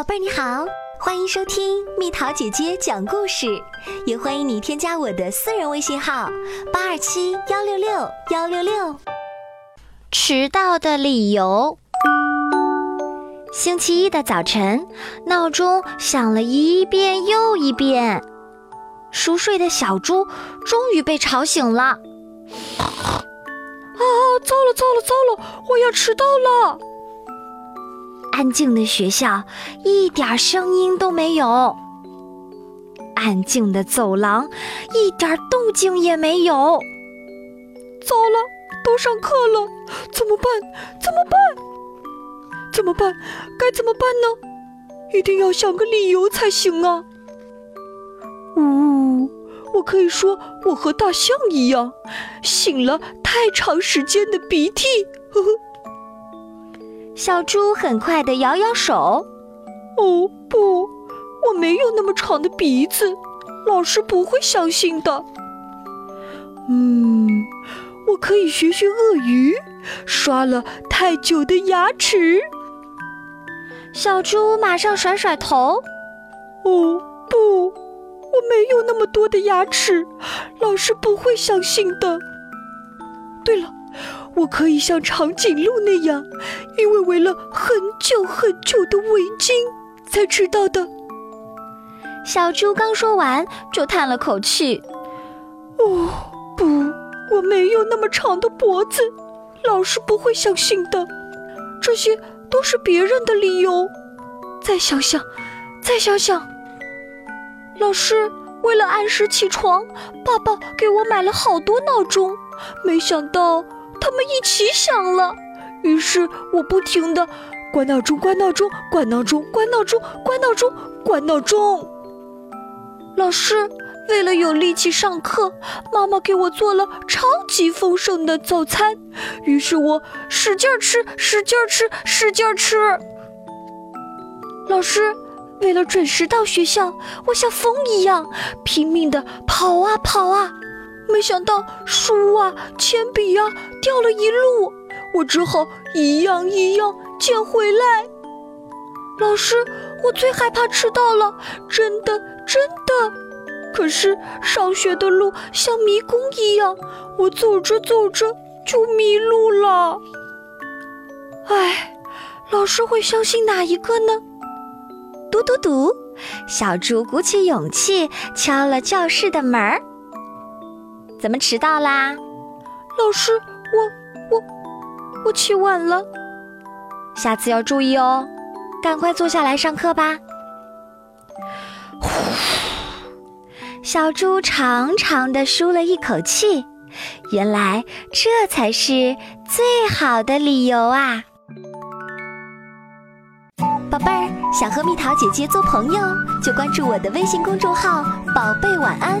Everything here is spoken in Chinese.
宝贝儿你好，欢迎收听蜜桃姐姐讲故事，也欢迎你添加我的私人微信号八二七幺六六幺六六。迟到的理由。星期一的早晨，闹钟响了一遍又一遍，熟睡的小猪终于被吵醒了。啊！糟了糟了糟了！我要迟到了。安静的学校，一点声音都没有。安静的走廊，一点动静也没有。糟了，都上课了，怎么办？怎么办？怎么办？该怎么办呢？一定要想个理由才行啊！呜，我可以说我和大象一样，擤了太长时间的鼻涕。呵呵。小猪很快地摇摇手，哦不，我没有那么长的鼻子，老师不会相信的。嗯，我可以学学鳄鱼，刷了太久的牙齿。小猪马上甩甩头，哦不，我没有那么多的牙齿，老师不会相信的。对了。我可以像长颈鹿那样，因为围了很久很久的围巾才知道的。小猪刚说完，就叹了口气：“哦，不，我没有那么长的脖子，老师不会相信的。这些都是别人的理由。再想想，再想想，老师为了按时起床，爸爸给我买了好多闹钟，没想到。”他们一起响了，于是我不停的关闹钟、关闹钟、关闹钟、关闹钟、关闹钟、关闹钟。老师为了有力气上课，妈妈给我做了超级丰盛的早餐，于是我使劲吃、使劲吃、使劲吃。老师为了准时到学校，我像风一样拼命的跑啊跑啊。没想到书啊、铅笔呀掉了一路，我只好一样一样捡回来。老师，我最害怕迟到了，真的真的。可是上学的路像迷宫一样，我走着走着就迷路了。唉，老师会相信哪一个呢？嘟嘟嘟，小猪鼓起勇气敲了教室的门儿。怎么迟到啦？老师，我我我起晚了，下次要注意哦。赶快坐下来上课吧。呼，小猪长长的舒了一口气，原来这才是最好的理由啊！宝贝儿，想和蜜桃姐姐做朋友，就关注我的微信公众号“宝贝晚安”。